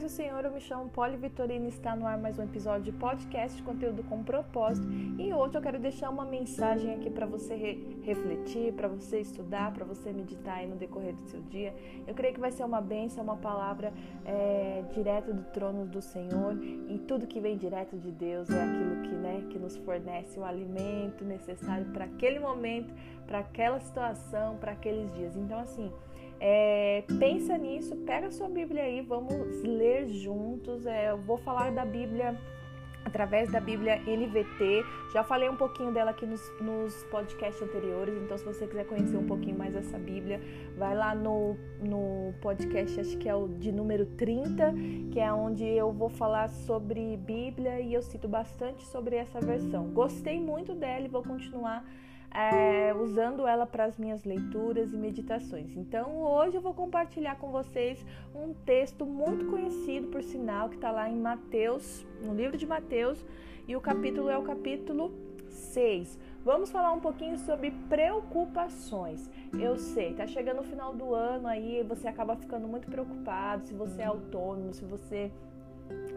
paz do Senhor, eu me chamo Poli Vitorino e está no ar mais um episódio de podcast de conteúdo com propósito. E hoje eu quero deixar uma mensagem aqui para você re refletir, para você estudar, para você meditar aí no decorrer do seu dia. Eu creio que vai ser uma bênção, uma palavra é, direto do trono do Senhor e tudo que vem direto de Deus é aquilo que, né, que nos fornece o alimento necessário para aquele momento, para aquela situação, para aqueles dias. Então, assim. É, pensa nisso, pega sua Bíblia aí, vamos ler juntos. É, eu vou falar da Bíblia através da Bíblia NVT. Já falei um pouquinho dela aqui nos, nos podcasts anteriores, então se você quiser conhecer um pouquinho mais essa Bíblia, vai lá no, no podcast, acho que é o de número 30, que é onde eu vou falar sobre Bíblia e eu cito bastante sobre essa versão. Gostei muito dela e vou continuar é, usando ela para as minhas leituras e meditações. Então, hoje eu vou compartilhar com vocês um texto muito conhecido, por sinal, que está lá em Mateus, no livro de Mateus, e o capítulo é o capítulo 6. Vamos falar um pouquinho sobre preocupações. Eu sei, tá chegando o final do ano aí, você acaba ficando muito preocupado se você é autônomo, se você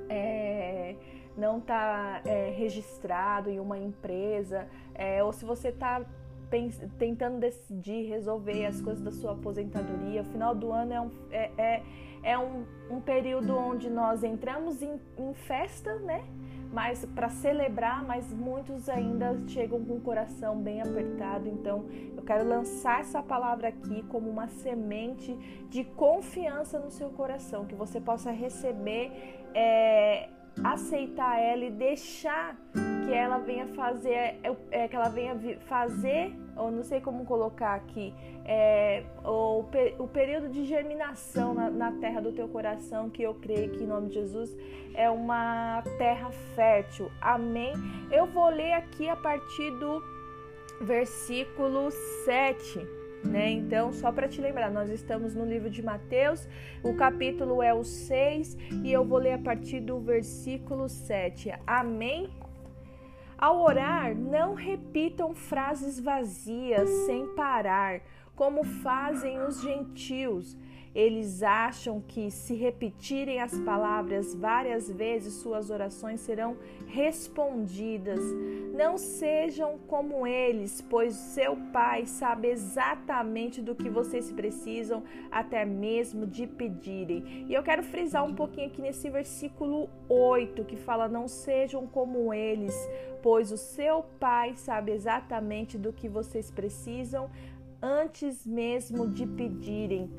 é não está é, registrado em uma empresa, é, ou se você está tentando decidir resolver as coisas da sua aposentadoria. O final do ano é um, é, é, é um, um período onde nós entramos em, em festa, né? Mas para celebrar, mas muitos ainda chegam com o coração bem apertado. Então, eu quero lançar essa palavra aqui como uma semente de confiança no seu coração, que você possa receber é, aceitar ela e deixar que ela venha fazer, é, é, que ela venha fazer, ou não sei como colocar aqui, é, o, o período de germinação na, na, terra do teu coração, que eu creio que em nome de Jesus é uma terra fértil. Amém? Eu vou ler aqui a partir do versículo 7 né? Então, só para te lembrar, nós estamos no livro de Mateus, o capítulo é o 6 e eu vou ler a partir do versículo 7. Amém? Ao orar, não repitam frases vazias sem parar, como fazem os gentios eles acham que se repetirem as palavras várias vezes, suas orações serão respondidas. Não sejam como eles, pois seu Pai sabe exatamente do que vocês precisam, até mesmo de pedirem. E eu quero frisar um pouquinho aqui nesse versículo 8, que fala: Não sejam como eles, pois o seu Pai sabe exatamente do que vocês precisam, antes mesmo de pedirem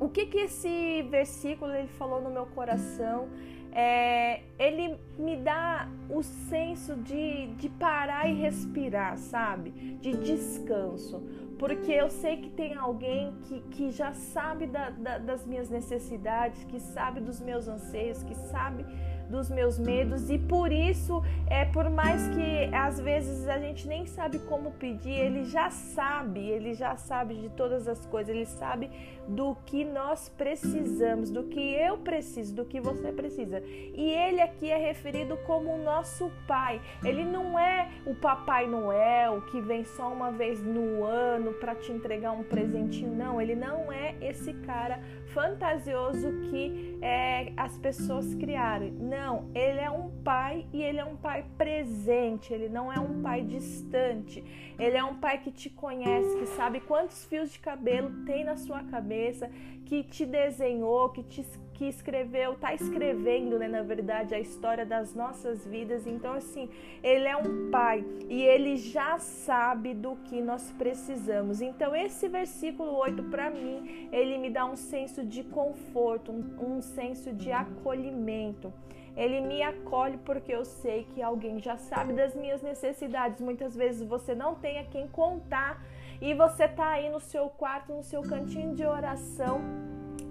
o que que esse versículo ele falou no meu coração? É, ele me dá o senso de, de parar e respirar, sabe? De descanso. Porque eu sei que tem alguém que, que já sabe da, da, das minhas necessidades, que sabe dos meus anseios, que sabe dos meus medos e por isso é por mais que às vezes a gente nem sabe como pedir, ele já sabe, ele já sabe de todas as coisas, ele sabe do que nós precisamos, do que eu preciso, do que você precisa. E ele aqui é referido como o nosso pai. Ele não é o Papai Noel que vem só uma vez no ano para te entregar um presentinho, não. Ele não é esse cara fantasioso que é, as pessoas criaram. Não, ele é um pai e ele é um pai presente, ele não é um pai distante. Ele é um pai que te conhece, que sabe quantos fios de cabelo tem na sua cabeça, que te desenhou, que te que escreveu, está escrevendo, né, na verdade, a história das nossas vidas. Então, assim, ele é um pai e ele já sabe do que nós precisamos. Então, esse versículo 8, para mim, ele me dá um senso de conforto, um, um senso de acolhimento. Ele me acolhe porque eu sei que alguém já sabe das minhas necessidades. Muitas vezes você não tem a quem contar e você está aí no seu quarto, no seu cantinho de oração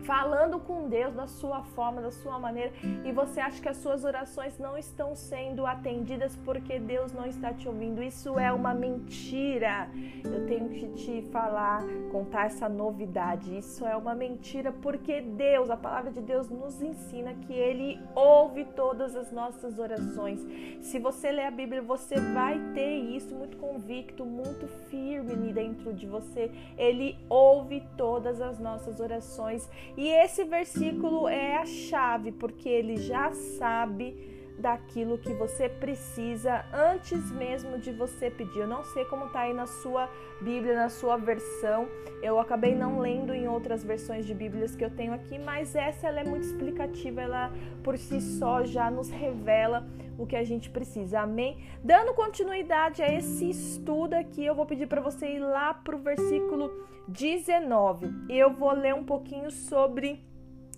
falando com Deus da sua forma, da sua maneira, e você acha que as suas orações não estão sendo atendidas porque Deus não está te ouvindo. Isso é uma mentira. Eu tenho que te falar, contar essa novidade. Isso é uma mentira porque Deus, a palavra de Deus nos ensina que ele ouve todas as nossas orações. Se você ler a Bíblia, você vai ter isso muito convicto, muito firme dentro de você. Ele ouve todas as nossas orações E esse versículo é a chave, porque ele já sabe daquilo que você precisa antes mesmo de você pedir. Eu não sei como está aí na sua Bíblia, na sua versão. Eu acabei não lendo em outras versões de Bíblias que eu tenho aqui, mas essa ela é muito explicativa, ela por si só já nos revela o que a gente precisa. Amém? Dando continuidade a esse estudo aqui, eu vou pedir para você ir lá para o versículo 19. Eu vou ler um pouquinho sobre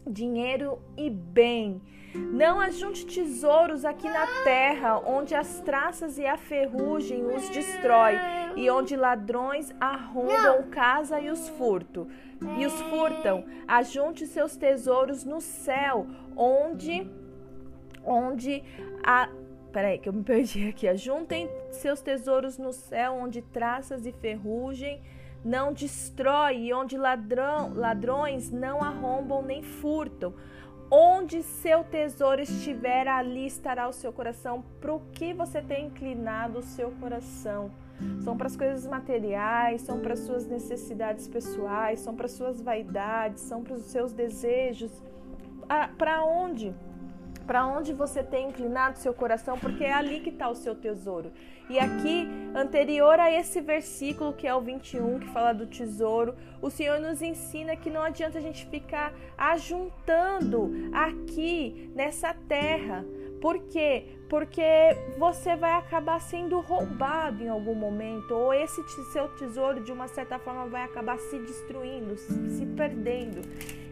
dinheiro e bem. Não ajunte tesouros aqui na terra, onde as traças e a ferrugem os destrói, e onde ladrões arrombam casa e os furto, e os furtam. Ajunte seus tesouros no céu, onde onde a Peraí, que eu me perdi aqui. Ajuntem seus tesouros no céu, onde traças e ferrugem não destrói, onde ladrão, ladrões não arrombam nem furtam. Onde seu tesouro estiver, ali estará o seu coração. Para o que você tem inclinado o seu coração? São para as coisas materiais, são para as suas necessidades pessoais, são para as suas vaidades, são para os seus desejos. Ah, para onde? Para onde você tem inclinado seu coração, porque é ali que está o seu tesouro. E aqui, anterior a esse versículo, que é o 21, que fala do tesouro, o Senhor nos ensina que não adianta a gente ficar ajuntando aqui nessa terra. Por quê? Porque você vai acabar sendo roubado em algum momento, ou esse seu tesouro, de uma certa forma, vai acabar se destruindo, se perdendo.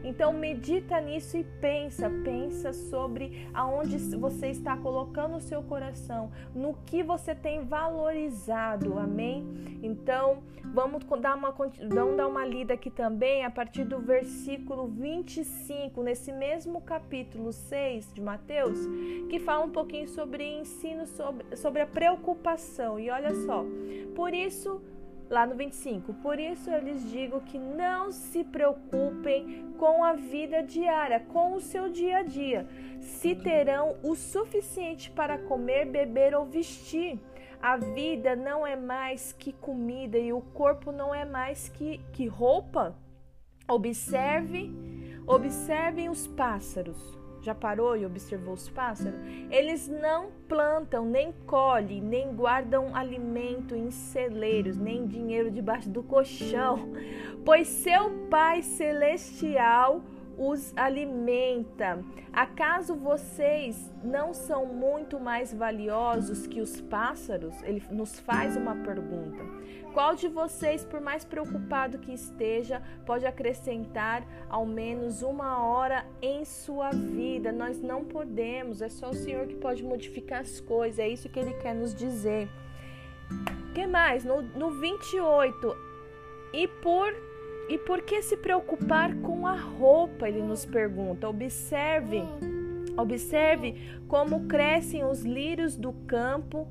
Então medita nisso e pensa, pensa sobre aonde você está colocando o seu coração, no que você tem valorizado, amém? Então vamos dar uma, vamos dar uma lida aqui também a partir do versículo 25, nesse mesmo capítulo 6 de Mateus, que fala um pouquinho sobre ensino sobre, sobre a preocupação. E olha só, por isso lá no 25. Por isso eu lhes digo que não se preocupem com a vida diária, com o seu dia a dia, se terão o suficiente para comer, beber ou vestir. A vida não é mais que comida e o corpo não é mais que, que roupa. Observe, observem os pássaros já parou e observou os pássaros? Eles não plantam, nem colhem, nem guardam alimento em celeiros, nem dinheiro debaixo do colchão, pois seu Pai Celestial os alimenta. Acaso vocês não são muito mais valiosos que os pássaros? Ele nos faz uma pergunta. Qual de vocês, por mais preocupado que esteja, pode acrescentar ao menos uma hora em sua vida? Nós não podemos, é só o Senhor que pode modificar as coisas, é isso que ele quer nos dizer. que mais? No, no 28, e por e por que se preocupar com a roupa? Ele nos pergunta. Observe, observe como crescem os lírios do campo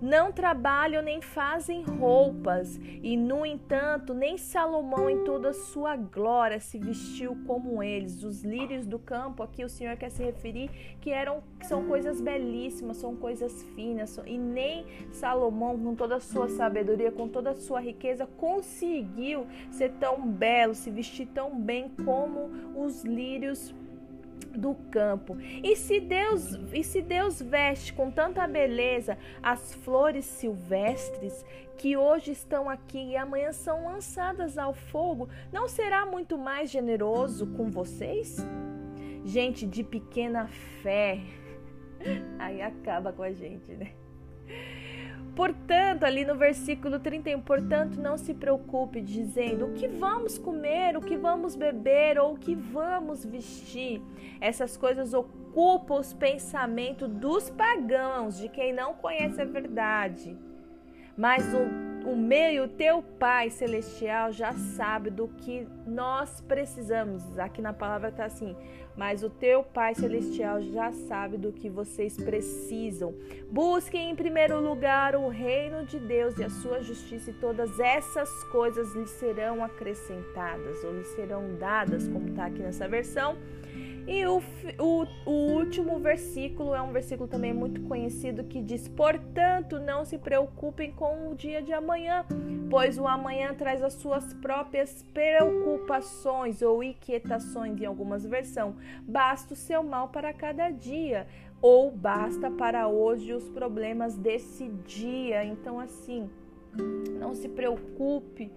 não trabalham nem fazem roupas, e no entanto, nem Salomão em toda a sua glória se vestiu como eles. Os lírios do campo, aqui o Senhor quer se referir que eram que são coisas belíssimas, são coisas finas, e nem Salomão com toda a sua sabedoria, com toda a sua riqueza conseguiu ser tão belo, se vestir tão bem como os lírios do campo. E se Deus, e se Deus veste com tanta beleza as flores silvestres que hoje estão aqui e amanhã são lançadas ao fogo, não será muito mais generoso com vocês? Gente de pequena fé. Aí acaba com a gente, né? Portanto, ali no versículo 31, portanto, não se preocupe dizendo o que vamos comer, o que vamos beber ou o que vamos vestir. Essas coisas ocupam os pensamentos dos pagãos, de quem não conhece a verdade. Mas o, o meu e o teu Pai Celestial já sabe do que nós precisamos. Aqui na palavra está assim: mas o teu Pai Celestial já sabe do que vocês precisam. Busquem em primeiro lugar o reino de Deus e a sua justiça, e todas essas coisas lhes serão acrescentadas ou lhes serão dadas, como está aqui nessa versão. E o, o, o, último versículo é um versículo também muito conhecido que diz: Portanto, não se preocupem com o dia de amanhã, pois o amanhã traz as suas próprias preocupações ou inquietações, em algumas versões. Basta o seu mal para cada dia, ou basta para hoje os problemas desse dia. Então, assim, não se preocupe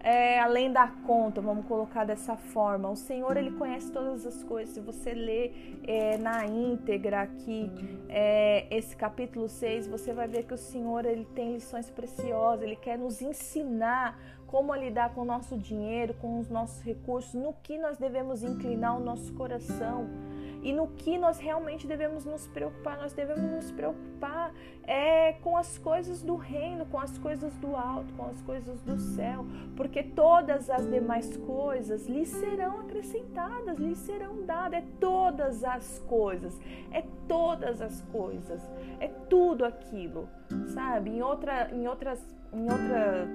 é, além da conta, vamos colocar dessa forma. O Senhor ele conhece todas as coisas. Se você ler é, na íntegra aqui é, esse capítulo 6, você vai ver que o Senhor ele tem lições preciosas. Ele quer nos ensinar como lidar com o nosso dinheiro, com os nossos recursos, no que nós devemos inclinar o nosso coração e no que nós realmente devemos nos preocupar. Nós devemos nos preocupar é, com as coisas do reino, com as coisas do alto, com as coisas do céu, porque todas as demais coisas lhe serão acrescentadas, lhe serão dadas. É todas as coisas, é todas as coisas, é tudo aquilo, sabe? Em outra, em outras, em outra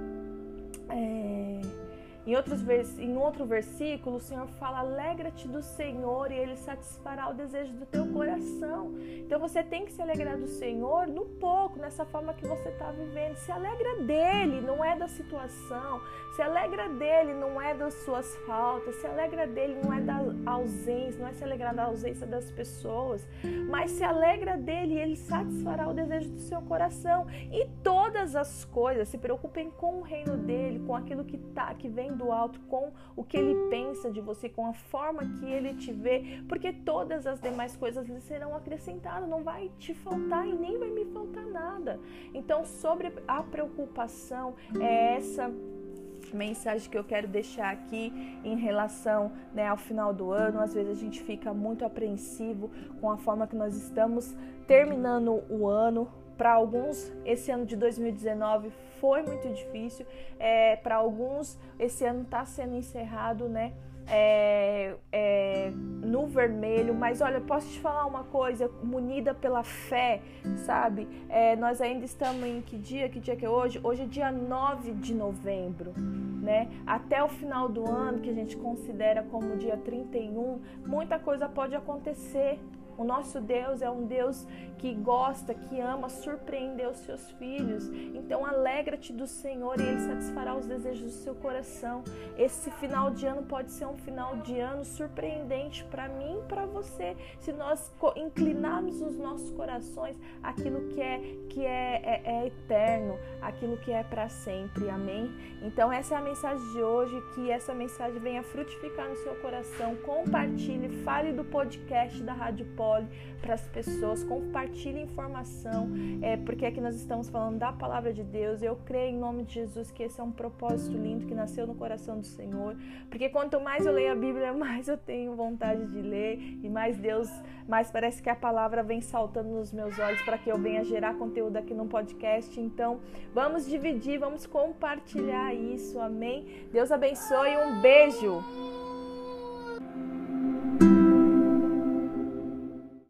é em, outros vers... em outro versículo, o Senhor fala: Alegra-te do Senhor e Ele satisfará o desejo do teu coração. Então você tem que se alegrar do Senhor no pouco, nessa forma que você está vivendo. Se alegra dele, não é da situação. Se alegra dele, não é das suas faltas. Se alegra dele, não é da ausência, não é se alegrar da ausência das pessoas. Mas se alegra dele e ele satisfará o desejo do seu coração. E todas as coisas, se preocupem com o reino dele, com aquilo que, tá, que vem do alto, com o que ele pensa de você, com a forma que ele te vê, porque todas as demais coisas lhe serão acrescentadas, não vai te faltar e nem vai me faltar nada. Então, sobre a preocupação, é essa mensagem que eu quero deixar aqui em relação né, ao final do ano. Às vezes a gente fica muito apreensivo com a forma que nós estamos terminando o ano, para alguns, esse ano de 2019 foi muito difícil. É, Para alguns, esse ano está sendo encerrado, né? É, é, no vermelho, mas olha, posso te falar uma coisa, munida pela fé, sabe? É, nós ainda estamos em que dia? Que dia que é hoje? Hoje é dia 9 de novembro, né? Até o final do ano, que a gente considera como dia 31, muita coisa pode acontecer, o nosso Deus é um Deus que gosta, que ama surpreender os seus filhos. Então alegra-te do Senhor e Ele satisfará os desejos do seu coração. Esse final de ano pode ser um final de ano surpreendente para mim e para você, se nós inclinarmos os nossos corações aquilo que é que é, é, é eterno, aquilo que é para sempre. Amém. Então essa é a mensagem de hoje. Que essa mensagem venha frutificar no seu coração. Compartilhe, fale do podcast da Rádio Pó para as pessoas, compartilhe informação, é, porque aqui nós estamos falando da palavra de Deus. Eu creio em nome de Jesus que esse é um propósito lindo que nasceu no coração do Senhor, porque quanto mais eu leio a Bíblia, mais eu tenho vontade de ler e mais Deus, mais parece que a palavra vem saltando nos meus olhos para que eu venha gerar conteúdo aqui no podcast. Então, vamos dividir, vamos compartilhar isso. Amém. Deus abençoe. Um beijo.